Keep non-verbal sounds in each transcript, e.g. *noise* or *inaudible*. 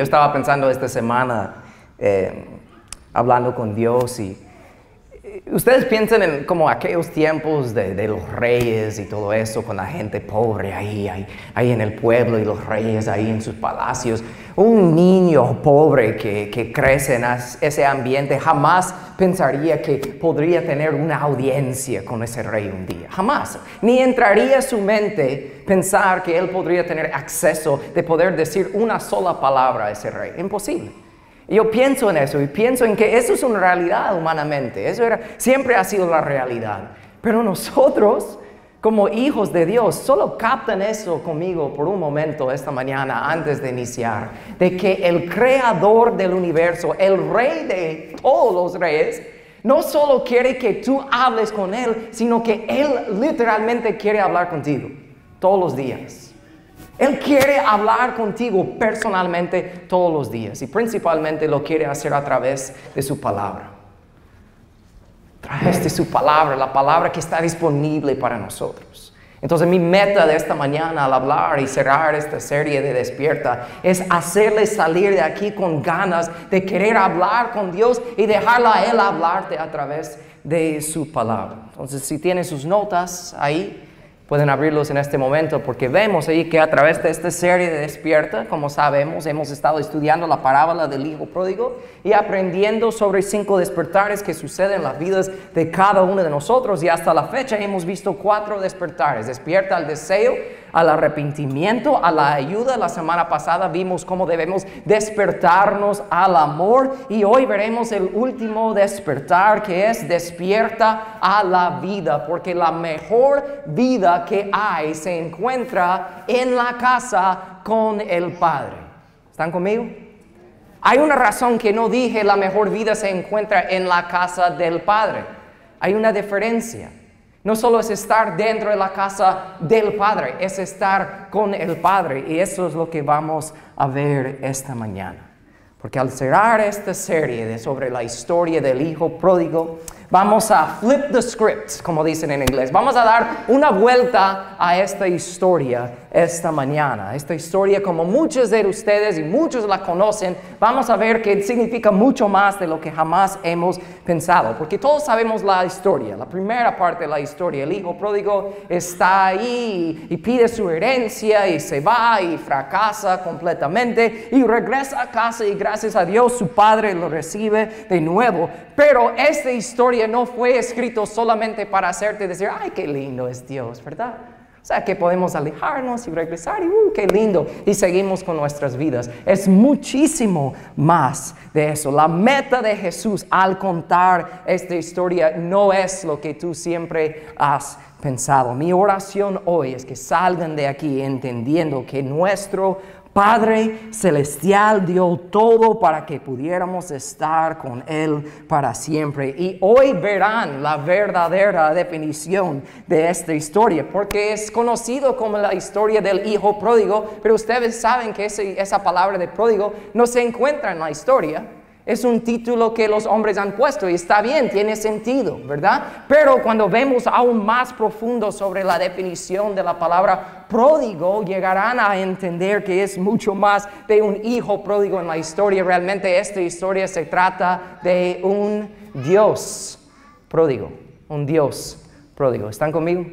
Yo estaba pensando esta semana, eh, hablando con Dios y ustedes piensan en como aquellos tiempos de, los reyes y todo eso, con la gente pobre ahí, ahí, ahí, en el pueblo y los reyes ahí en sus palacios. Un niño pobre que, que crece en ese ambiente jamás pensaría que podría tener una audiencia con ese rey un día. Jamás. Ni entraría a su mente pensar que él podría tener acceso de poder decir una sola palabra a ese rey. Imposible. Yo pienso en eso y pienso en que eso es una realidad humanamente. Eso era, siempre ha sido la realidad. Pero nosotros como hijos de Dios, solo captan eso conmigo por un momento esta mañana antes de iniciar, de que el creador del universo, el rey de todos los reyes, no solo quiere que tú hables con él, sino que él literalmente quiere hablar contigo todos los días. Él quiere hablar contigo personalmente todos los días y principalmente lo quiere hacer a través de su palabra través de su palabra, la palabra que está disponible para nosotros. Entonces mi meta de esta mañana al hablar y cerrar esta serie de despierta es hacerle salir de aquí con ganas de querer hablar con Dios y dejarla a Él hablarte a través de su palabra. Entonces si tiene sus notas ahí, Pueden abrirlos en este momento porque vemos ahí que a través de esta serie de despierta, como sabemos, hemos estado estudiando la parábola del Hijo Pródigo y aprendiendo sobre cinco despertares que suceden en las vidas de cada uno de nosotros. Y hasta la fecha hemos visto cuatro despertares. Despierta al deseo, al arrepentimiento, a la ayuda. La semana pasada vimos cómo debemos despertarnos al amor y hoy veremos el último despertar que es despierta a la vida, porque la mejor vida que hay se encuentra en la casa con el Padre. ¿Están conmigo? Hay una razón que no dije la mejor vida se encuentra en la casa del Padre. Hay una diferencia. No solo es estar dentro de la casa del Padre, es estar con el Padre. Y eso es lo que vamos a ver esta mañana. Porque al cerrar esta serie de sobre la historia del Hijo Pródigo, Vamos a flip the script, como dicen en inglés. Vamos a dar una vuelta a esta historia esta mañana. Esta historia, como muchos de ustedes y muchos la conocen, vamos a ver que significa mucho más de lo que jamás hemos pensado. Porque todos sabemos la historia, la primera parte de la historia. El hijo pródigo está ahí y pide su herencia y se va y fracasa completamente y regresa a casa y gracias a Dios su padre lo recibe de nuevo. Pero esta historia no fue escrito solamente para hacerte decir, ay, qué lindo es Dios, ¿verdad? O sea, que podemos alejarnos y regresar y, uh, qué lindo, y seguimos con nuestras vidas. Es muchísimo más de eso. La meta de Jesús al contar esta historia no es lo que tú siempre has pensado. Mi oración hoy es que salgan de aquí entendiendo que nuestro Padre Celestial dio todo para que pudiéramos estar con Él para siempre. Y hoy verán la verdadera definición de esta historia, porque es conocido como la historia del Hijo Pródigo, pero ustedes saben que esa palabra de pródigo no se encuentra en la historia. Es un título que los hombres han puesto y está bien, tiene sentido, ¿verdad? Pero cuando vemos aún más profundo sobre la definición de la palabra pródigo, llegarán a entender que es mucho más de un hijo pródigo en la historia. Realmente esta historia se trata de un Dios pródigo, un Dios pródigo. ¿Están conmigo?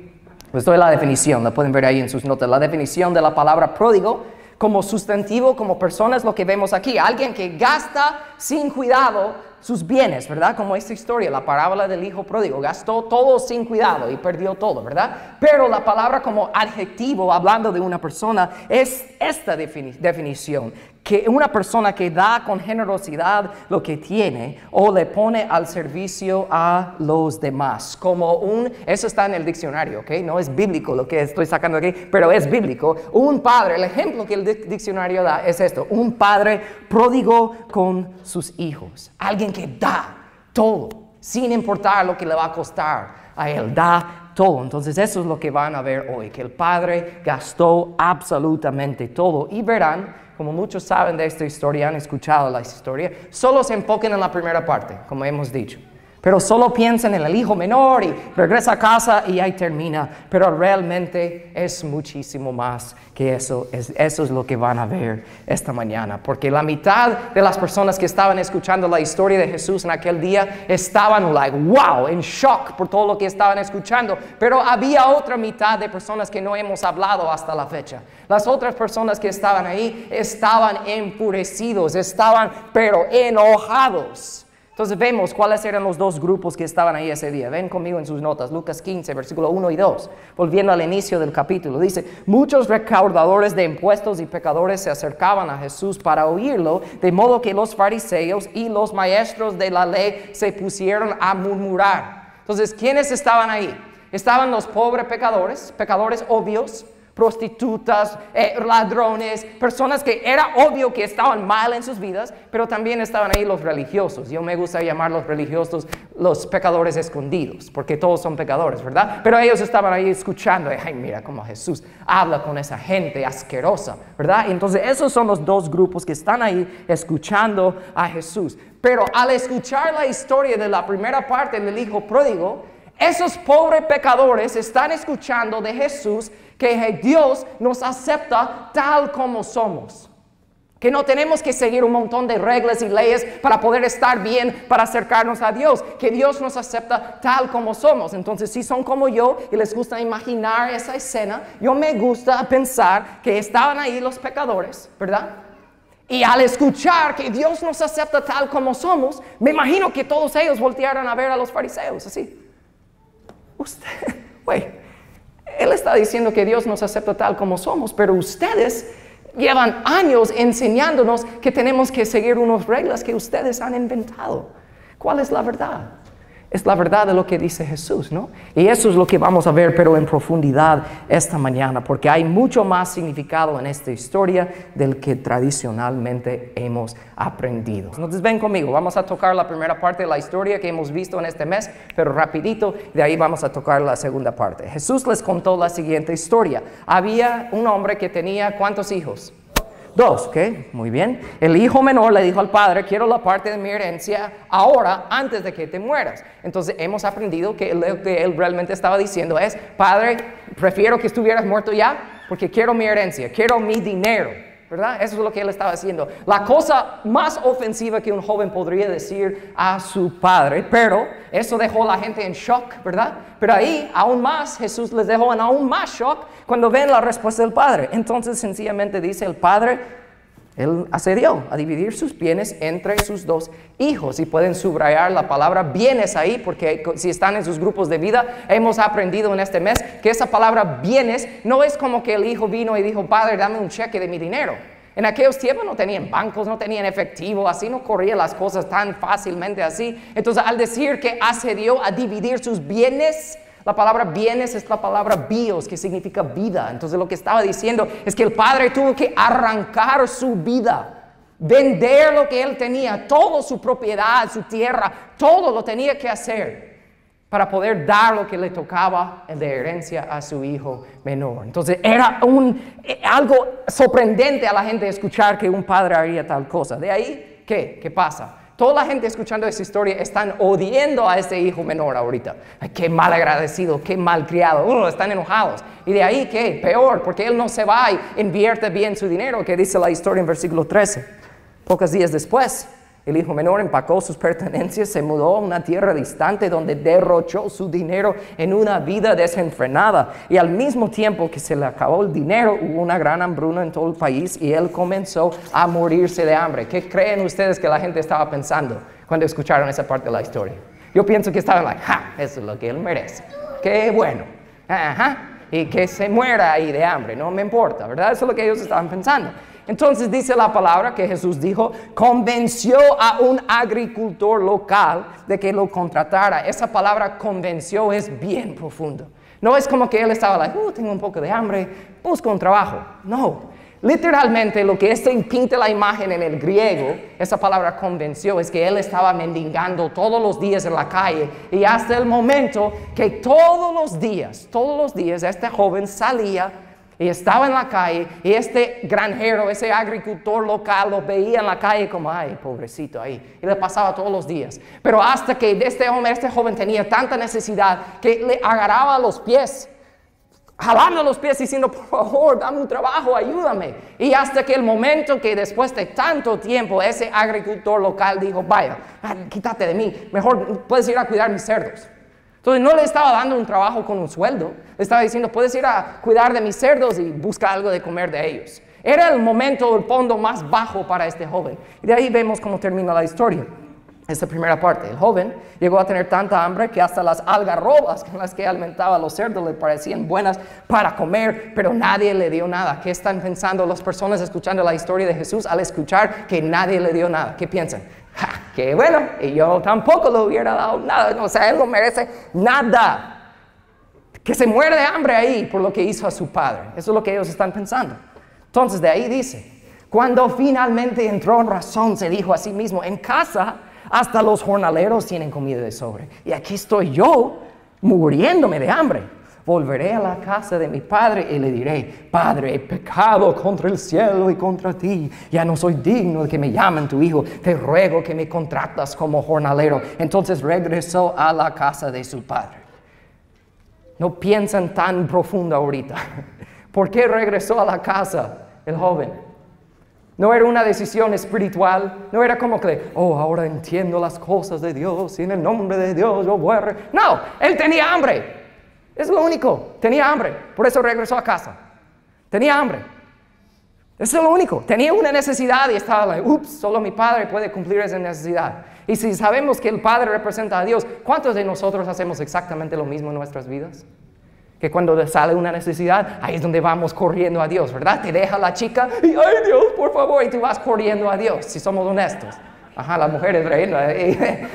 Pues doy la definición, la pueden ver ahí en sus notas. La definición de la palabra pródigo como sustantivo, como persona, es lo que vemos aquí. Alguien que gasta sin cuidado sus bienes, ¿verdad? Como esta historia, la parábola del hijo pródigo, gastó todo sin cuidado y perdió todo, ¿verdad? Pero la palabra como adjetivo, hablando de una persona, es esta definición, que una persona que da con generosidad lo que tiene o le pone al servicio a los demás, como un, eso está en el diccionario, ¿ok? No es bíblico lo que estoy sacando aquí, pero es bíblico. Un padre, el ejemplo que el diccionario da es esto, un padre pródigo con sus hijos, alguien que da todo, sin importar lo que le va a costar a él, da todo. Entonces eso es lo que van a ver hoy, que el padre gastó absolutamente todo y verán como muchos saben de esta historia, han escuchado la historia, solo se enfoquen en la primera parte, como hemos dicho. Pero solo piensan en el hijo menor y regresa a casa y ahí termina. Pero realmente es muchísimo más que eso. Es, eso es lo que van a ver esta mañana. Porque la mitad de las personas que estaban escuchando la historia de Jesús en aquel día estaban like, wow, en shock por todo lo que estaban escuchando. Pero había otra mitad de personas que no hemos hablado hasta la fecha. Las otras personas que estaban ahí estaban enfurecidos, estaban pero enojados. Entonces vemos cuáles eran los dos grupos que estaban ahí ese día. Ven conmigo en sus notas, Lucas 15, versículo 1 y 2. Volviendo al inicio del capítulo, dice, muchos recaudadores de impuestos y pecadores se acercaban a Jesús para oírlo, de modo que los fariseos y los maestros de la ley se pusieron a murmurar. Entonces, ¿quiénes estaban ahí? Estaban los pobres pecadores, pecadores obvios, prostitutas, eh, ladrones, personas que era obvio que estaban mal en sus vidas, pero también estaban ahí los religiosos. Yo me gusta llamar los religiosos los pecadores escondidos, porque todos son pecadores, ¿verdad? Pero ellos estaban ahí escuchando, ay, mira cómo Jesús habla con esa gente asquerosa, ¿verdad? Entonces esos son los dos grupos que están ahí escuchando a Jesús. Pero al escuchar la historia de la primera parte del hijo pródigo, esos pobres pecadores están escuchando de Jesús que Dios nos acepta tal como somos. Que no tenemos que seguir un montón de reglas y leyes para poder estar bien, para acercarnos a Dios. Que Dios nos acepta tal como somos. Entonces, si son como yo y les gusta imaginar esa escena, yo me gusta pensar que estaban ahí los pecadores, ¿verdad? Y al escuchar que Dios nos acepta tal como somos, me imagino que todos ellos voltearon a ver a los fariseos así. Usted, *laughs* güey, él está diciendo que Dios nos acepta tal como somos, pero ustedes llevan años enseñándonos que tenemos que seguir unas reglas que ustedes han inventado. ¿Cuál es la verdad? Es la verdad de lo que dice Jesús, ¿no? Y eso es lo que vamos a ver, pero en profundidad esta mañana, porque hay mucho más significado en esta historia del que tradicionalmente hemos aprendido. Entonces ven conmigo, vamos a tocar la primera parte de la historia que hemos visto en este mes, pero rapidito, de ahí vamos a tocar la segunda parte. Jesús les contó la siguiente historia. Había un hombre que tenía cuántos hijos? Dos, ¿ok? Muy bien. El hijo menor le dijo al padre, quiero la parte de mi herencia ahora, antes de que te mueras. Entonces hemos aprendido que lo que él realmente estaba diciendo es, padre, prefiero que estuvieras muerto ya, porque quiero mi herencia, quiero mi dinero. ¿Verdad? Eso es lo que él estaba haciendo. La cosa más ofensiva que un joven podría decir a su padre, pero eso dejó a la gente en shock, ¿verdad? Pero ahí, aún más, Jesús les dejó en aún más shock cuando ven la respuesta del padre. Entonces, sencillamente dice el padre, él accedió a dividir sus bienes entre sus dos hijos. Y pueden subrayar la palabra bienes ahí, porque si están en sus grupos de vida, hemos aprendido en este mes que esa palabra bienes no es como que el hijo vino y dijo, Padre, dame un cheque de mi dinero. En aquellos tiempos no tenían bancos, no tenían efectivo, así no corrían las cosas tan fácilmente así. Entonces, al decir que accedió a dividir sus bienes, la palabra bienes es la palabra bios, que significa vida. Entonces lo que estaba diciendo es que el padre tuvo que arrancar su vida, vender lo que él tenía, toda su propiedad, su tierra, todo lo tenía que hacer para poder dar lo que le tocaba de herencia a su hijo menor. Entonces era algo sorprendente a la gente escuchar que un padre haría tal cosa. De ahí, ¿qué? ¿Qué pasa? Toda la gente escuchando esa historia están odiando a ese hijo menor ahorita. qué mal agradecido, qué mal criado. Uh, están enojados. Y de ahí, ¿qué? Peor, porque él no se va y invierte bien su dinero, que dice la historia en versículo 13. Pocos días después, el hijo menor empacó sus pertenencias, se mudó a una tierra distante donde derrochó su dinero en una vida desenfrenada. Y al mismo tiempo que se le acabó el dinero, hubo una gran hambruna en todo el país y él comenzó a morirse de hambre. ¿Qué creen ustedes que la gente estaba pensando cuando escucharon esa parte de la historia? Yo pienso que estaban like, ja, eso es lo que él merece. Qué bueno. Ajá. Y que se muera ahí de hambre, no me importa, ¿verdad? Eso es lo que ellos estaban pensando. Entonces dice la palabra que Jesús dijo, convenció a un agricultor local de que lo contratara. Esa palabra convenció es bien profundo. No es como que él estaba like, uh, tengo un poco de hambre, busco un trabajo. No, Literalmente lo que este pinta la imagen en el griego, esa palabra convenció, es que él estaba mendigando todos los días en la calle y hasta el momento que todos los días, todos los días este joven salía Y estaba en la calle y este granjero, ese agricultor local lo veía en la calle como, ay, pobrecito ahí. Y le pasaba todos los días. Pero hasta que este hombre, este joven tenía tanta necesidad que le agarraba los pies, jalando los pies diciendo, por favor, dame un trabajo, ayúdame. Y hasta que el momento que después de tanto tiempo ese agricultor local dijo, vaya, ah, quítate de mí, mejor puedes ir a cuidar mis cerdos. Entonces no le estaba dando un trabajo con un sueldo, le estaba diciendo, puedes ir a cuidar de mis cerdos y buscar algo de comer de ellos. Era el momento, el fondo más bajo para este joven. Y de ahí vemos cómo termina la historia. Esta primera parte, el joven llegó a tener tanta hambre que hasta las algarrobas con las que alimentaba los cerdos le parecían buenas para comer, pero nadie le dio nada. ¿Qué están pensando las personas escuchando la historia de Jesús al escuchar que nadie le dio nada? ¿Qué piensan? Que bueno, y yo tampoco le hubiera dado nada, o sea, él no merece nada. Que se muere de hambre ahí por lo que hizo a su padre. Eso es lo que ellos están pensando. Entonces de ahí dice, cuando finalmente entró en razón, se dijo a sí mismo, en casa hasta los jornaleros tienen comida de sobre. Y aquí estoy yo muriéndome de hambre. Volveré a la casa de mi padre y le diré, Padre, he pecado contra el cielo y contra ti. Ya no soy digno de que me llamen tu hijo. Te ruego que me contratas como jornalero. Entonces regresó a la casa de su padre. No piensan tan profundo ahorita. *laughs* ¿Por qué regresó a la casa el joven? No era una decisión espiritual, no era como que, oh, ahora entiendo las cosas de Dios y en el nombre de Dios yo voy a... No, él tenía hambre. Es lo único. Tenía hambre. Por eso regresó a casa. Tenía hambre. Eso es lo único. Tenía una necesidad y estaba like, ups, solo mi padre puede cumplir esa necesidad. Y si sabemos que el padre representa a Dios, ¿cuántos de nosotros hacemos exactamente lo mismo en nuestras vidas? Que cuando sale una necesidad, ahí es donde vamos corriendo a Dios, ¿verdad? Te deja la chica y, ay Dios, por favor, y tú vas corriendo a Dios, si somos honestos. Ajá, las mujeres reina. *laughs*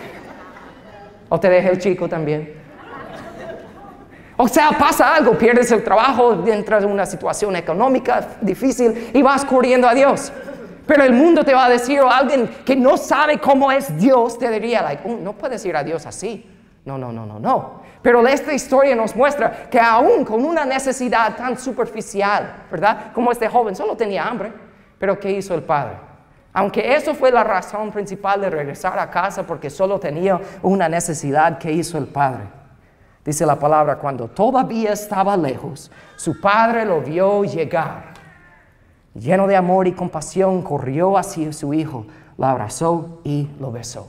o te deja el chico también. O sea, pasa algo, pierdes el trabajo, entras en una situación económica difícil y vas corriendo a Dios. Pero el mundo te va a decir, o alguien que no sabe cómo es Dios, te diría, like, oh, no puedes ir a Dios así. No, no, no, no, no. Pero esta historia nos muestra que aún con una necesidad tan superficial, ¿verdad? Como este joven solo tenía hambre, pero ¿qué hizo el padre? Aunque eso fue la razón principal de regresar a casa porque solo tenía una necesidad, ¿qué hizo el padre? Dice la palabra, cuando todavía estaba lejos, su padre lo vio llegar. Lleno de amor y compasión, corrió hacia su hijo, lo abrazó y lo besó.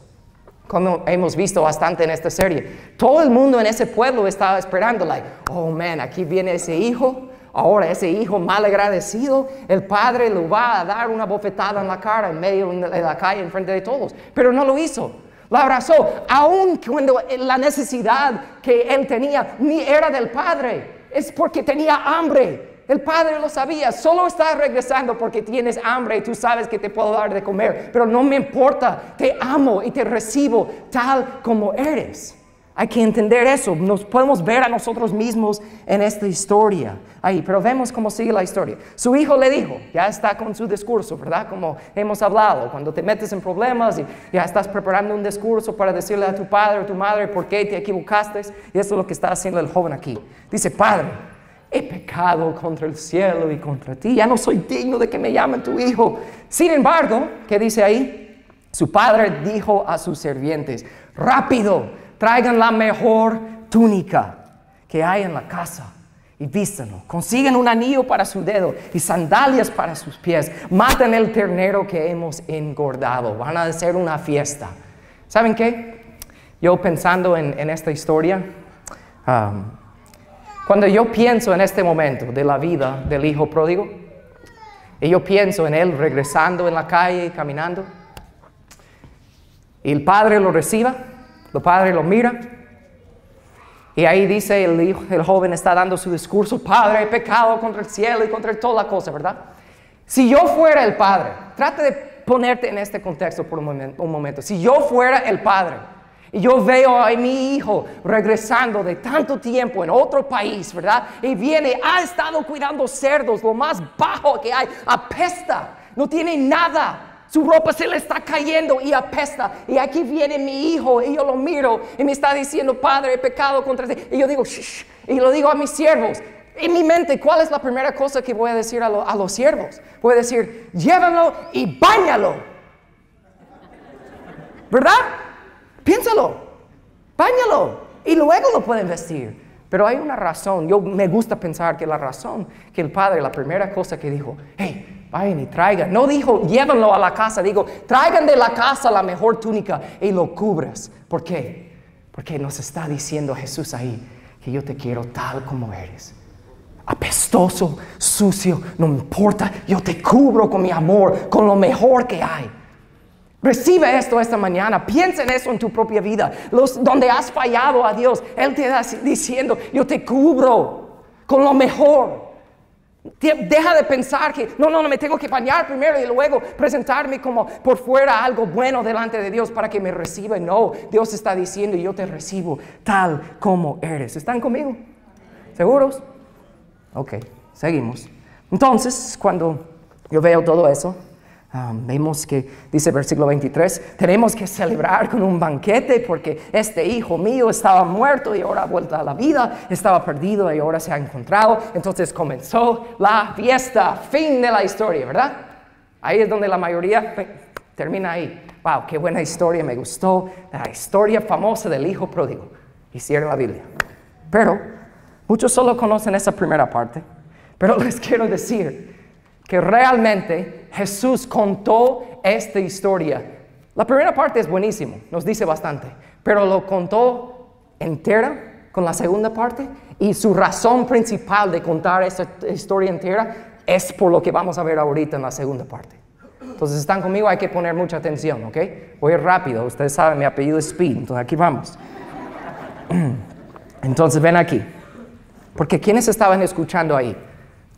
Como hemos visto bastante en esta serie, todo el mundo en ese pueblo estaba esperando, like, oh man, aquí viene ese hijo. Ahora ese hijo mal agradecido, el padre lo va a dar una bofetada en la cara en medio de la calle, en frente de todos. Pero no lo hizo lo abrazó, aun cuando la necesidad que él tenía ni era del Padre, es porque tenía hambre. El Padre lo sabía, solo estás regresando porque tienes hambre y tú sabes que te puedo dar de comer, pero no me importa, te amo y te recibo tal como eres. Hay que entender eso. Nos podemos ver a nosotros mismos en esta historia. Ahí, pero vemos cómo sigue la historia. Su hijo le dijo, ya está con su discurso, ¿verdad? Como hemos hablado, cuando te metes en problemas y ya estás preparando un discurso para decirle a tu padre o tu madre por qué te equivocaste. Y eso es lo que está haciendo el joven aquí. Dice, Padre, he pecado contra el cielo y contra ti. Ya no soy digno de que me llamen tu hijo. Sin embargo, ¿qué dice ahí? Su padre dijo a sus sirvientes, rápido traigan la mejor túnica que hay en la casa y vístanlo. Consiguen un anillo para su dedo y sandalias para sus pies. Maten el ternero que hemos engordado. Van a hacer una fiesta. ¿Saben qué? Yo pensando en, esta historia, um, cuando yo pienso en este momento de la vida del hijo pródigo, y yo pienso en él regresando en la calle y caminando, y el padre lo reciba, el padre lo mira y ahí dice el, hijo, el joven está dando su discurso, Padre, he pecado contra el cielo y contra toda la cosa, ¿verdad? Si yo fuera el padre, trate de ponerte en este contexto por un momento, un momento. Si yo fuera el padre y yo veo a mi hijo regresando de tanto tiempo en otro país, ¿verdad? Y viene, ha estado cuidando cerdos, lo más bajo que hay, apesta, no tiene nada. Su ropa se le está cayendo y apesta. Y aquí viene mi hijo y yo lo miro y me está diciendo, Padre, he pecado contra ti. Y yo digo, Shh, y lo digo a mis siervos, en mi mente, ¿cuál es la primera cosa que voy a decir a, a los siervos? Voy a decir, llévalo y báñalo. ¿Verdad? Piénsalo, báñalo y luego lo pueden vestir. Pero hay una razón, yo me gusta pensar que la razón que el padre, la primera cosa que dijo, hey, vayan y traigan, no dijo llévenlo a la casa, digo, traigan de la casa la mejor túnica y lo cubres. ¿Por qué? Porque nos está diciendo Jesús ahí que yo te quiero tal como eres. Apestoso, sucio, no me importa, yo te cubro con mi amor, con lo mejor que hay. Recibe esto esta mañana. Piensa en eso en tu propia vida. Donde has fallado a Dios, Él te está diciendo, yo te cubro con lo mejor. Deja de pensar que no, no, no, me tengo que bañar primero y luego presentarme como por fuera algo bueno delante de Dios para que me reciba. No, Dios está diciendo, yo te recibo tal como eres. ¿Están conmigo? ¿Seguros? Ok, seguimos. Entonces, cuando yo veo todo eso, vemos que dice versículo 23, tenemos que celebrar con un banquete porque este hijo mío estaba muerto y ahora ha vuelto a la vida, estaba perdido y ahora se ha encontrado. Entonces comenzó la fiesta, fin de la historia, ¿verdad? Ahí es donde la mayoría termina ahí. Wow, qué buena historia, me gustó. La historia famosa del hijo pródigo. Hicieron la Biblia. Pero muchos solo conocen esa primera parte. Pero *laughs* les quiero decir que realmente Jesús contó esta historia. La primera parte es buenísimo, nos dice bastante, pero lo contó entera con la segunda parte y su razón principal de contar esta historia entera es por lo que vamos a ver ahorita en la segunda parte. Entonces, están conmigo, hay que poner mucha atención, ¿ok? Voy rápido, ustedes saben, mi apellido es Speed, entonces aquí vamos. *clears throat* Entonces, ven aquí. Porque ¿quiénes estaban escuchando ahí?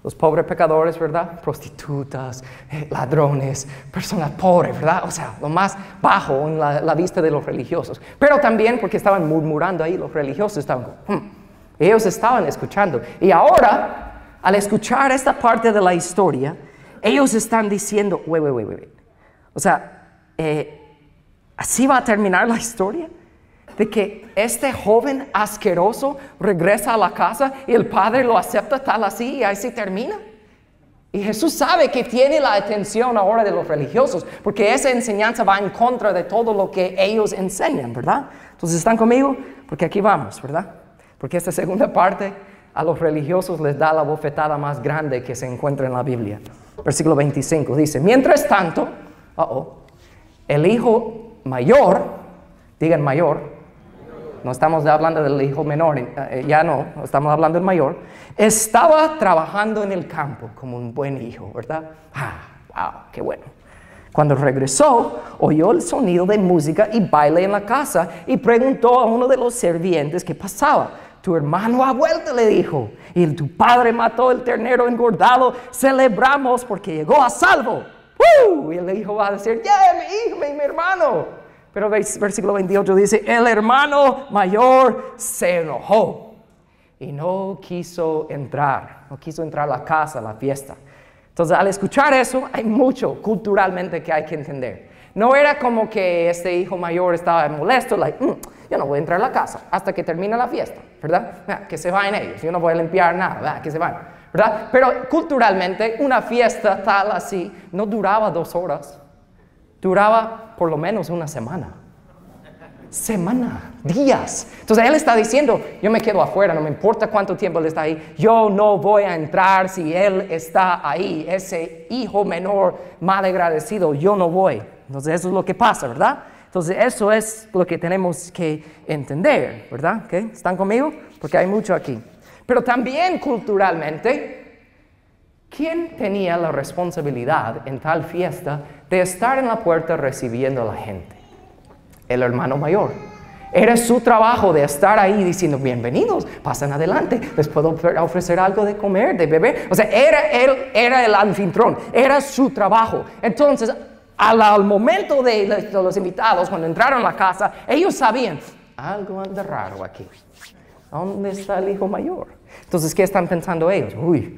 Los pobres pecadores, ¿verdad? Prostitutas, eh, ladrones, personas pobres, ¿verdad? O sea, lo más bajo en la, vista de los religiosos. Pero también porque estaban murmurando ahí, los religiosos estaban, hmm". ellos estaban escuchando. Y ahora, al escuchar esta parte de la historia, ellos están diciendo, wait, wait, wait, wait. O sea, eh, ¿así va a terminar la historia? De que este joven asqueroso regresa a la casa y el padre lo acepta tal así y así termina. Y Jesús sabe que tiene la atención ahora de los religiosos, porque esa enseñanza va en contra de todo lo que ellos enseñan, ¿verdad? Entonces, ¿están conmigo? Porque aquí vamos, ¿verdad? Porque esta segunda parte a los religiosos les da la bofetada más grande que se encuentra en la Biblia. Versículo 25 dice, mientras tanto, el hijo mayor, digan mayor, no estamos hablando del hijo menor, eh, ya no, estamos hablando del mayor, estaba trabajando en el campo como un buen hijo, ¿verdad? Ah, wow, qué bueno. Cuando regresó, oyó el sonido de música y baile en la casa y preguntó a uno de los servientes qué pasaba. Tu hermano ha vuelto, le dijo, y tu padre mató el ternero engordado. Celebramos porque llegó a salvo. Y el hijo va a decir, ya, mi hijo, mi hermano. Pero versículo 28 dice, el hermano mayor se enojó y no quiso entrar, no quiso entrar a la casa, a la fiesta. Entonces, al escuchar eso, hay mucho culturalmente que hay que entender. No era como que este hijo mayor estaba molesto, like, mm, yo no voy a entrar a la casa hasta que termine la fiesta, ¿verdad? que se vayan ellos, yo no voy a limpiar nada, ¿verdad? que se vayan, ¿verdad? Pero culturalmente, una fiesta tal así no duraba dos horas, duraba por lo menos una semana. Semana, días. Entonces él está diciendo, yo me quedo afuera, no me importa cuánto tiempo él está ahí, yo no voy a entrar si él está ahí, ese hijo menor mal agradecido, yo no voy. Entonces eso es lo que pasa, ¿verdad? Entonces eso es lo que tenemos que entender, ¿verdad? ¿Están conmigo? Porque hay mucho aquí. Pero también culturalmente, ¿Quién tenía la responsabilidad en tal fiesta de estar en la puerta recibiendo a la gente? El hermano mayor. Era su trabajo de estar ahí diciendo, bienvenidos, pasen adelante, les puedo ofrecer algo de comer, de beber. O sea, era, él era el anfitrión, era su trabajo. Entonces, al, momento de de los invitados, cuando entraron a la casa, ellos sabían, algo anda raro aquí. ¿Dónde está el hijo mayor? Entonces, ¿qué están pensando ellos? Uy,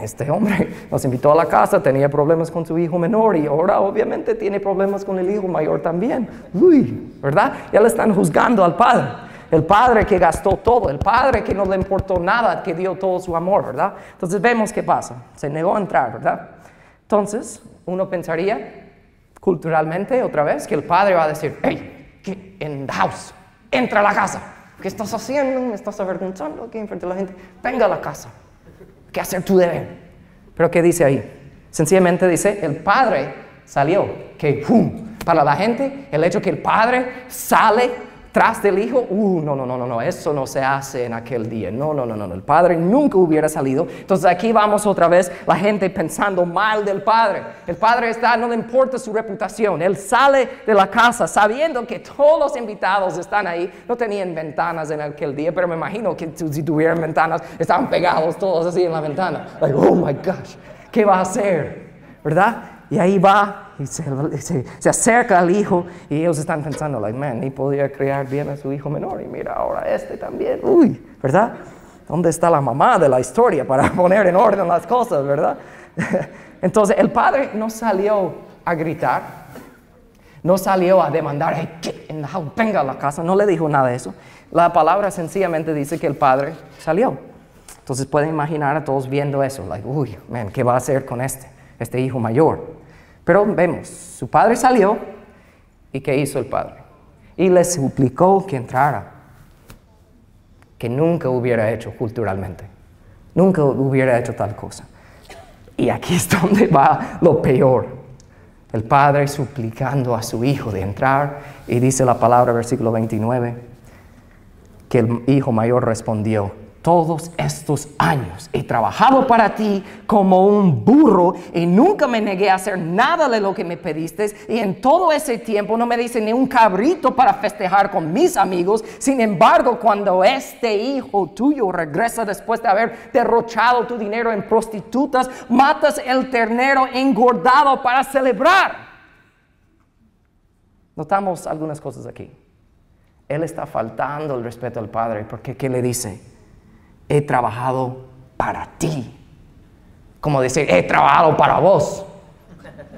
este hombre nos invitó a la casa, tenía problemas con su hijo menor y ahora obviamente tiene problemas con el hijo mayor también. Uy, ¿verdad? Ya le están juzgando al padre. El padre que gastó todo, el padre que no le importó nada, que dio todo su amor, ¿verdad? Entonces vemos qué pasa. Se negó a entrar, ¿verdad? Entonces, uno pensaría culturalmente otra vez que el padre va a decir, hey, in the house, entra a la casa. ¿Qué estás haciendo? ¿Me estás avergonzando aquí enfrente de la gente? Venga a la casa. ¿Qué hacer tu deber? Pero ¿qué dice ahí? Sencillamente dice, el padre salió. Que. Para la gente, el hecho que el padre sale tras del hijo, uh, no, no, no, no, no, eso no se hace en aquel día. No, no, no, no, el padre nunca hubiera salido. Entonces aquí vamos otra vez, la gente pensando mal del padre. El padre está, no le importa su reputación. Él sale de la casa sabiendo que todos los invitados están ahí. No tenían ventanas en aquel día, pero me imagino que si tuvieran ventanas, estaban pegados todos así en la ventana. Like, oh my gosh, ¿qué va a hacer? ¿Verdad? Y ahí va se, acerca al hijo y ellos están pensando, like, man, ni podía criar bien a su hijo menor y mira ahora este también, uy, ¿verdad? ¿Dónde está la mamá de la historia para *laughs* poner en orden las cosas, verdad? *laughs* Entonces el padre no salió a gritar, no salió a demandar, hey, venga a la casa, no le dijo nada de eso. La palabra sencillamente dice que el padre salió. Entonces pueden imaginar a todos viendo eso, like, uy, man, ¿qué va a hacer con este, este hijo mayor? Pero vemos, su padre salió y ¿qué hizo el padre? Y le suplicó que entrara, que nunca hubiera hecho culturalmente, nunca hubiera hecho tal cosa. Y aquí es donde va lo peor. El padre suplicando a su hijo de entrar y dice la palabra, versículo 29, que el hijo mayor respondió, todos estos años he trabajado para ti como un burro y nunca me negué a hacer nada de lo que me pediste y en todo ese tiempo no me dice ni un cabrito para festejar con mis amigos. Sin embargo, cuando este hijo tuyo regresa después de haber derrochado tu dinero en prostitutas, matas el ternero engordado para celebrar. Notamos algunas cosas aquí. Él está faltando el respeto al Padre porque ¿qué le dice? He trabajado para ti. Como decir, he trabajado para vos.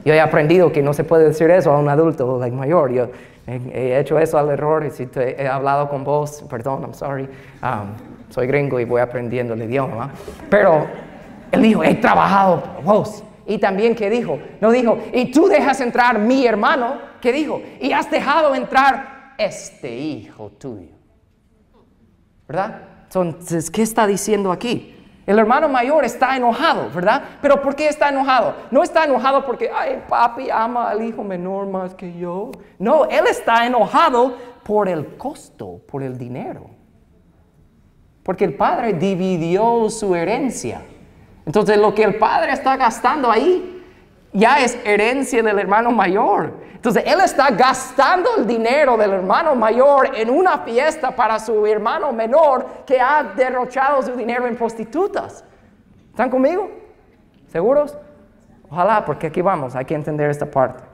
Yo he aprendido que no se puede decir eso a un adulto like, mayor. Yo he, hecho eso al error y si he hablado con vos, perdón, I'm sorry. Um, soy gringo y voy aprendiendo el idioma. Pero él dijo, he trabajado para vos. Y también, ¿qué dijo? No dijo, y tú dejas entrar mi hermano. ¿Qué dijo? Y has dejado entrar este hijo tuyo. ¿Verdad? Entonces, ¿qué está diciendo aquí? El hermano mayor está enojado, ¿verdad? Pero ¿por qué está enojado? No está enojado porque, ay, papi ama al hijo menor más que yo. No, él está enojado por el costo, por el dinero. Porque el padre dividió su herencia. Entonces lo que el padre está gastando ahí ya es herencia del hermano mayor. Entonces él está gastando el dinero del hermano mayor en una fiesta para su hermano menor que ha derrochado su dinero en prostitutas. ¿Están conmigo? ¿Seguros? Ojalá, porque aquí vamos, hay que entender esta parte.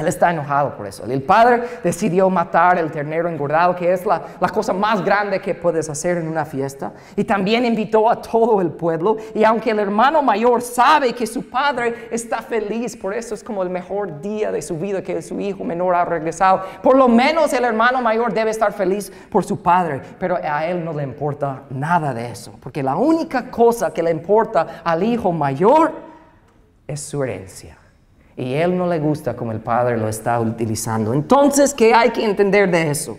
Él está enojado por eso. El padre decidió matar el ternero engordado, que es la, cosa más grande que puedes hacer en una fiesta. Y también invitó a todo el pueblo. Y aunque el hermano mayor sabe que su padre está feliz, por eso es como el mejor día de su vida que su hijo menor ha regresado. Por lo menos el hermano mayor debe estar feliz por su padre. Pero a él no le importa nada de eso. Porque la única cosa que le importa al hijo mayor es su herencia y él no le gusta como el padre lo está utilizando. Entonces, ¿qué hay que entender de eso?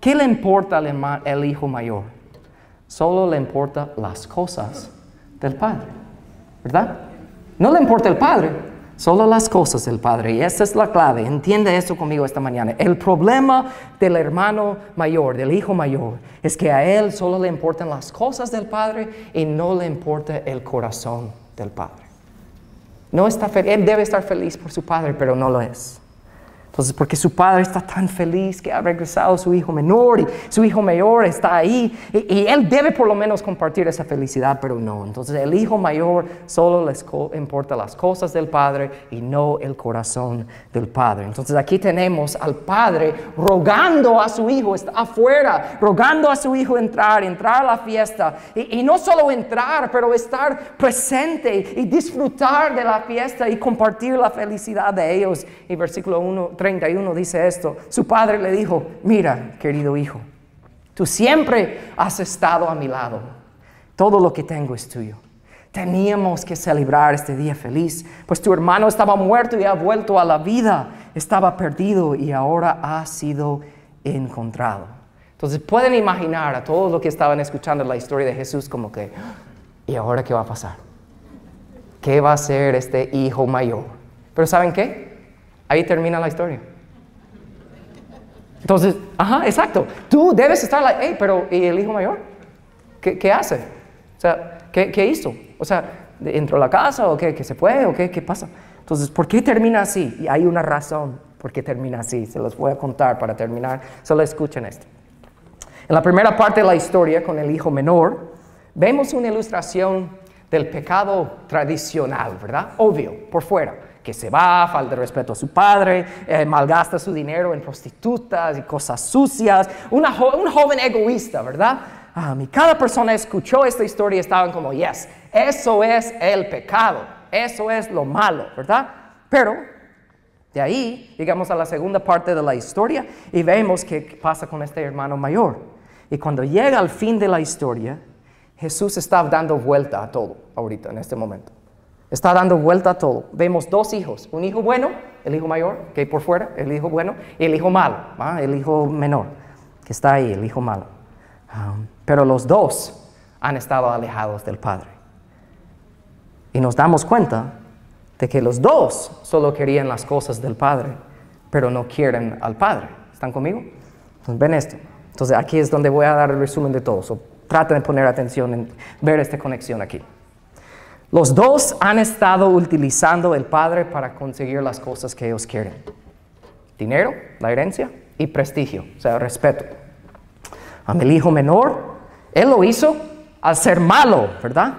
¿Qué le importa al hijo mayor? Solo le importa las cosas del padre, ¿verdad? No le importa el padre, solo las cosas del padre. Y esa es la clave. Entiende eso conmigo esta mañana. El problema del hermano mayor, del hijo mayor, es que a él solo le importan las cosas del padre y no le importa el corazón del padre. No está él debe estar feliz por su padre, pero no lo es. Entonces, porque su padre está tan feliz que ha regresado su hijo menor y su hijo mayor está ahí y, él debe por lo menos compartir esa felicidad, pero no. Entonces, el hijo mayor solo les importa las cosas del padre y no el corazón del padre. Entonces, aquí tenemos al padre rogando a su hijo, está afuera, rogando a su hijo entrar, entrar a la fiesta y, y no solo entrar, pero estar presente y disfrutar de la fiesta y compartir la felicidad de ellos. Y versículo 1 31 dice esto, su padre le dijo, mira, querido hijo, Tú siempre has estado a mi lado. Todo lo que tengo es tuyo. Teníamos que celebrar este día feliz, pues tu hermano estaba muerto y ha vuelto a la vida. Estaba perdido y ahora ha sido encontrado. Entonces pueden imaginar a todos los que estaban escuchando la historia de Jesús como que, ¿y ahora qué va a pasar? ¿Qué va a ser este hijo mayor? Pero ¿saben qué? Ahí termina la historia. Entonces, ajá, exacto. Tú debes estar, like, pero ¿y el hijo mayor? ¿Qué, hace? O sea, ¿qué, hizo? O sea, ¿entró la casa o qué? ¿Que se fue o qué? ¿Qué pasa? Entonces, ¿por qué termina así? Y hay una razón por qué termina así. Se los voy a contar para terminar. Solo escuchen esto. En la primera parte de la historia, con el hijo menor, vemos una ilustración del pecado tradicional, ¿verdad? Obvio, por fuera que se va, falta de respeto a su padre, eh, malgasta su dinero en prostitutas y cosas sucias, un joven egoísta, ¿verdad? Ah, y cada persona escuchó esta historia y estaban como, yes, eso es el pecado, eso es lo malo, ¿verdad? Pero de ahí llegamos a la segunda parte de la historia y vemos qué pasa con este hermano mayor. Y cuando llega al fin de la historia, Jesús está dando vuelta a todo ahorita, en este momento. Está dando vuelta a todo. Vemos dos hijos, un hijo bueno, el hijo mayor, que hay por fuera, el hijo bueno, y el hijo malo, el hijo menor, que está ahí, el hijo malo. Um, pero los dos han estado alejados del Padre. Y nos damos cuenta de que los dos solo querían las cosas del Padre, pero no quieren al Padre. ¿Están conmigo? Entonces, ven esto. Entonces, aquí es donde voy a dar el resumen de todo. So, traten de poner atención en ver esta conexión aquí. Los dos han estado utilizando el Padre para conseguir las cosas que ellos quieren. Dinero, la herencia y prestigio, o sea, respeto. A mi hijo menor, él lo hizo al ser malo, ¿verdad?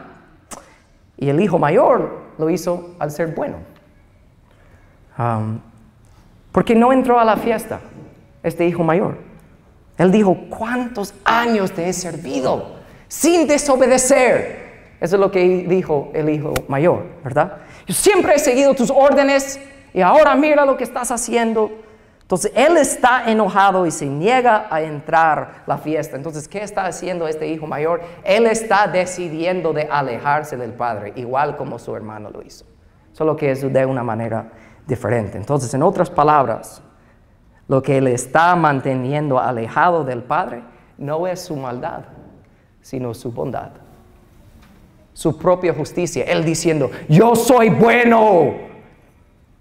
Y el hijo mayor lo hizo al ser bueno. porque no entró a la fiesta este hijo mayor. Él dijo, ¿cuántos años te he servido sin desobedecer? Eso es lo que dijo el hijo mayor, ¿verdad? Yo siempre he seguido tus órdenes y ahora mira lo que estás haciendo. Entonces él está enojado y se niega a entrar la fiesta. Entonces, ¿qué está haciendo este hijo mayor? Él está decidiendo de alejarse del padre, igual como su hermano lo hizo. Solo que es de una manera diferente. Entonces, en otras palabras, lo que él está manteniendo alejado del padre no es su maldad, sino su bondad su propia justicia. Él diciendo, yo soy bueno.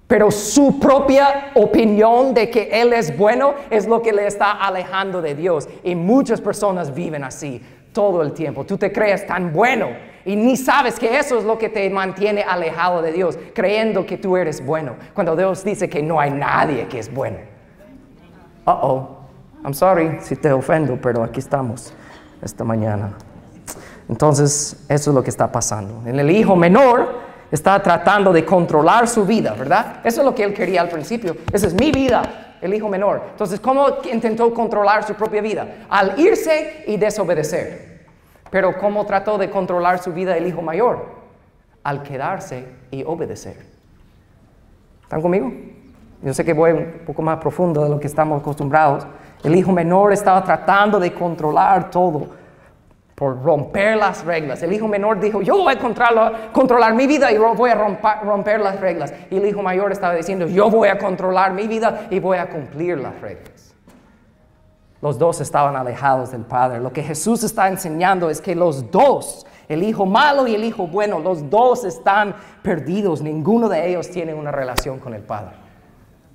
Pero su propia opinión de que Él es bueno es lo que le está alejando de Dios. Y muchas personas viven así todo el tiempo. Tú te crees tan bueno y ni sabes que eso es lo que te mantiene alejado de Dios, creyendo que tú eres bueno, cuando Dios dice que no hay nadie que es bueno. Uh oh, I'm sorry si te ofendo, pero aquí estamos esta mañana. Entonces, eso es lo que está pasando. En el hijo menor está tratando de controlar su vida, ¿verdad? Eso es lo que él quería al principio. Esa es mi vida, el hijo menor. Entonces, ¿cómo intentó controlar su propia vida? Al irse y desobedecer. Pero ¿cómo trató de controlar su vida el hijo mayor? Al quedarse y obedecer. ¿Están conmigo? Yo sé que voy un poco más profundo de lo que estamos acostumbrados. El hijo menor estaba tratando de controlar todo por romper las reglas. El hijo menor dijo, yo voy a controlar, mi vida y voy a romper, las reglas. Y el hijo mayor estaba diciendo, yo voy a controlar mi vida y voy a cumplir las reglas. Los dos estaban alejados del Padre. Lo que Jesús está enseñando es que los dos, el hijo malo y el hijo bueno, los dos están perdidos. Ninguno de ellos tiene una relación con el Padre.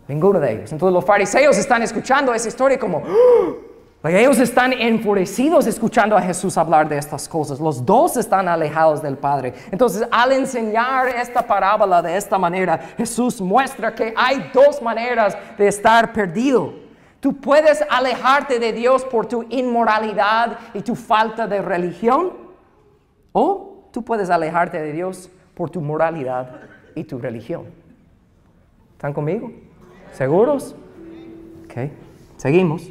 Ninguno de ellos. Entonces los fariseos están escuchando esa historia como, ¡Oh! Ellos están enfurecidos escuchando a Jesús hablar de estas cosas. Los dos están alejados del Padre. Entonces, al enseñar esta parábola de esta manera, Jesús muestra que hay dos maneras de estar perdido. Tú puedes alejarte de Dios por tu inmoralidad y tu falta de religión, o tú puedes alejarte de Dios por tu moralidad y tu religión. ¿Están conmigo? ¿Seguros? Ok, seguimos.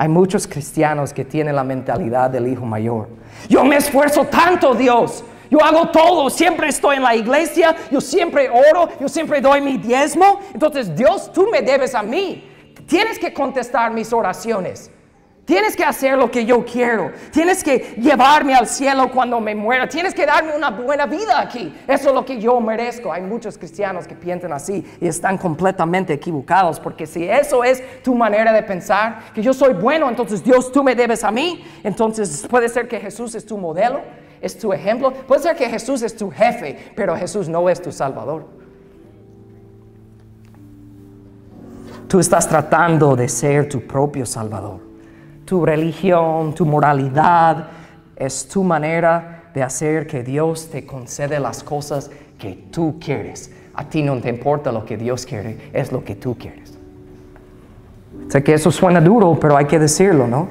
Hay muchos cristianos que tienen la mentalidad del hijo mayor. Yo me esfuerzo tanto, Dios. Yo hago todo, siempre estoy en la iglesia, yo siempre oro, yo siempre doy mi diezmo. Entonces, Dios, tú me debes a mí. Tienes que contestar mis oraciones. Tienes que hacer lo que yo quiero. Tienes que llevarme al cielo cuando me muera. Tienes que darme una buena vida aquí. Eso es lo que yo merezco. Hay muchos cristianos que piensan así y están completamente equivocados. Porque si eso es tu manera de pensar, que yo soy bueno, entonces Dios tú me debes a mí. Entonces puede ser que Jesús es tu modelo, es tu ejemplo. Puede ser que Jesús es tu jefe, pero Jesús no es tu salvador. Tú estás tratando de ser tu propio salvador tu religión, tu moralidad, es tu manera de hacer que Dios te concede las cosas que tú quieres. A ti no te importa lo que Dios quiere, es lo que tú quieres. Sé que eso suena duro, pero hay que decirlo, ¿no?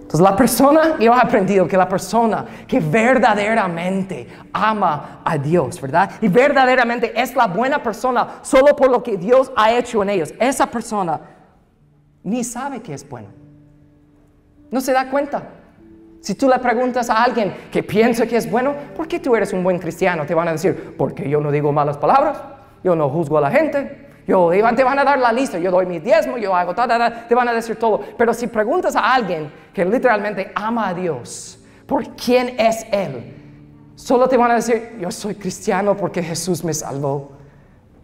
Entonces la persona, yo he aprendido que la persona que verdaderamente ama a Dios, ¿verdad? Y verdaderamente es la buena persona solo por lo que Dios ha hecho en ellos. Esa persona ni sabe que es bueno. No se da cuenta. Si tú le preguntas a alguien que piensa que es bueno, ¿por qué tú eres un buen cristiano? Te van a decir, porque yo no digo malas palabras, yo no juzgo a la gente, yo, te van a dar la lista, yo doy mi diezmo, yo hago tal, te van a decir todo. Pero si preguntas a alguien que literalmente ama a Dios, ¿por quién es Él? Solo te van a decir, yo soy cristiano porque Jesús me salvó.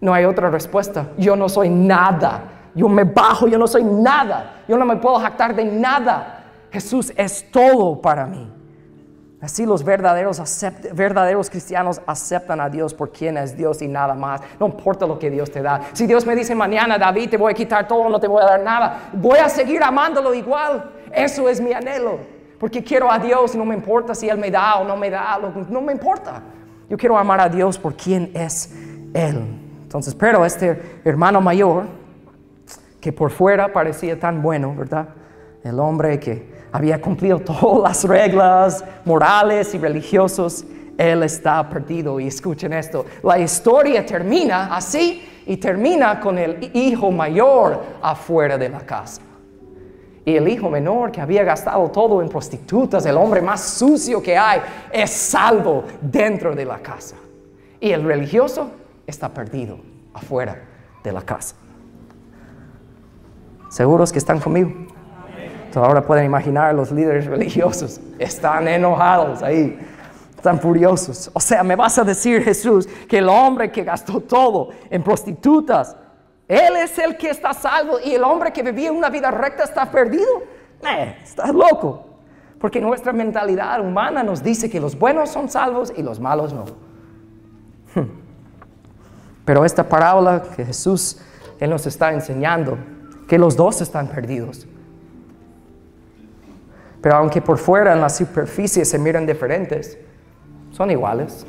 No hay otra respuesta. Yo no soy nada. Yo me bajo, yo no soy nada. Yo no me puedo jactar de nada. Jesús es todo para mí. Así los verdaderos, verdaderos cristianos aceptan a Dios por quien es Dios y nada más. No importa lo que Dios te da. Si Dios me dice mañana, David, te voy a quitar todo, no te voy a dar nada, voy a seguir amándolo igual. Eso es mi anhelo. Porque quiero a Dios y no me importa si Él me da o no me da, no me importa. Yo quiero amar a Dios por quien es Él. Entonces, pero este hermano mayor, que por fuera parecía tan bueno, ¿verdad? El hombre que había cumplido todas las reglas morales y religiosos, él está perdido. Y escuchen esto, la historia termina así y termina con el hijo mayor afuera de la casa. Y el hijo menor que había gastado todo en prostitutas, el hombre más sucio que hay, es salvo dentro de la casa. Y el religioso está perdido afuera de la casa. ¿Seguros que están conmigo? Ahora pueden imaginar los líderes *laughs* religiosos, están enojados ahí, están furiosos. O sea, me vas a decir Jesús que el hombre que gastó todo en prostitutas, él es el que está salvo y el hombre que vivía una vida recta está perdido. Eh, estás loco. Porque nuestra mentalidad humana nos dice que los buenos son salvos y los malos no. Hmm. Pero esta parábola que Jesús él nos está enseñando, que los dos están perdidos. Pero aunque por fuera en la superficie se miran diferentes, son iguales.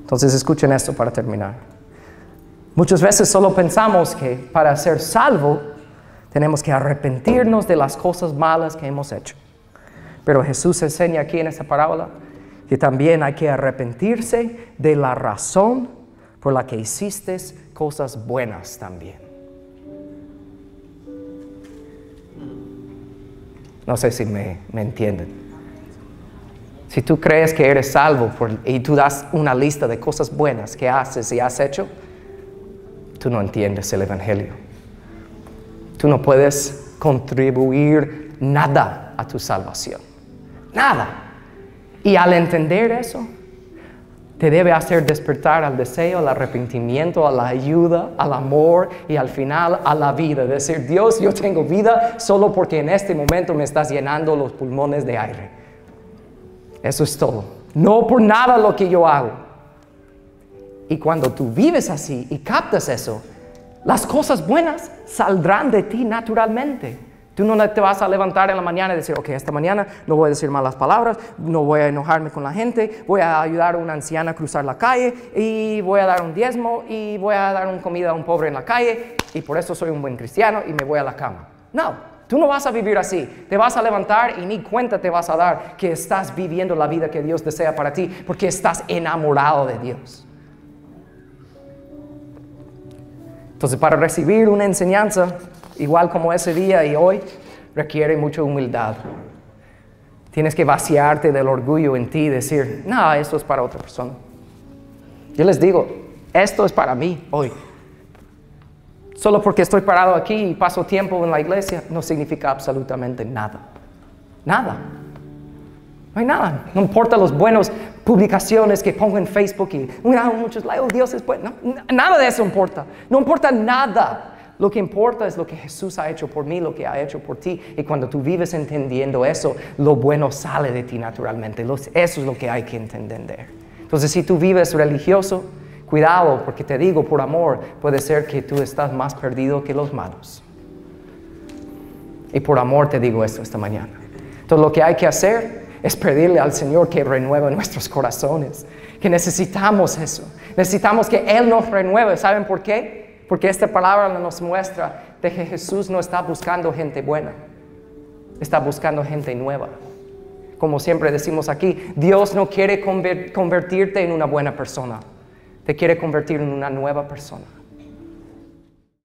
Entonces escuchen esto para terminar. Muchas veces solo pensamos que para ser salvo tenemos que arrepentirnos de las cosas malas que hemos hecho. Pero Jesús enseña aquí en esta parábola que también hay que arrepentirse de la razón por la que hiciste cosas buenas también. No sé si me, entienden. Si tú crees que eres salvo y tú das una lista de cosas buenas que haces y has hecho, tú no entiendes el Evangelio. Tú no puedes contribuir nada a tu salvación. Nada. Y al entender eso, te debe hacer despertar al deseo, al arrepentimiento, a la ayuda, al amor y al final a la vida. Decir, Dios, yo tengo vida solo porque en este momento me estás llenando los pulmones de aire. Eso es todo. No por nada lo que yo hago. Y cuando tú vives así y captas eso, las cosas buenas saldrán de ti naturalmente. Tú no te vas a levantar en la mañana y decir, ok, esta mañana no voy a decir malas palabras, no voy a enojarme con la gente, voy a ayudar a una anciana a cruzar la calle y voy a dar un diezmo y voy a dar una comida a un pobre en la calle y por eso soy un buen cristiano y me voy a la cama. No, tú no vas a vivir así. Te vas a levantar y ni cuenta te vas a dar que estás viviendo la vida que Dios desea para ti porque estás enamorado de Dios. Entonces, para recibir una enseñanza, igual como ese día y hoy, requiere mucha humildad. Tienes que vaciarte del orgullo en ti y decir, no, esto es para otra persona. Yo les digo, esto es para mí hoy. Solo porque estoy parado aquí y paso tiempo en la iglesia no significa absolutamente nada. Nada. No hay nada. No importa las buenas publicaciones que pongo en Facebook y muchos likes, Dios es bueno. nada de eso importa. No importa nada. Lo que importa es lo que Jesús ha hecho por mí, lo que ha hecho por ti. Y cuando tú vives entendiendo eso, lo bueno sale de ti naturalmente. Eso es lo que hay que entender. Entonces, si tú vives religioso, cuidado, porque te digo, por amor, puede ser que tú estás más perdido que los malos. Y por amor te digo esto esta mañana. Entonces, lo que hay que hacer es pedirle al Señor que renueve nuestros corazones, que necesitamos eso. Necesitamos que Él nos renueve. ¿Saben por qué? Porque esta palabra nos muestra de que Jesús no está buscando gente buena, está buscando gente nueva. Como siempre decimos aquí, Dios no quiere convertirte en una buena persona, te quiere convertir en una nueva persona.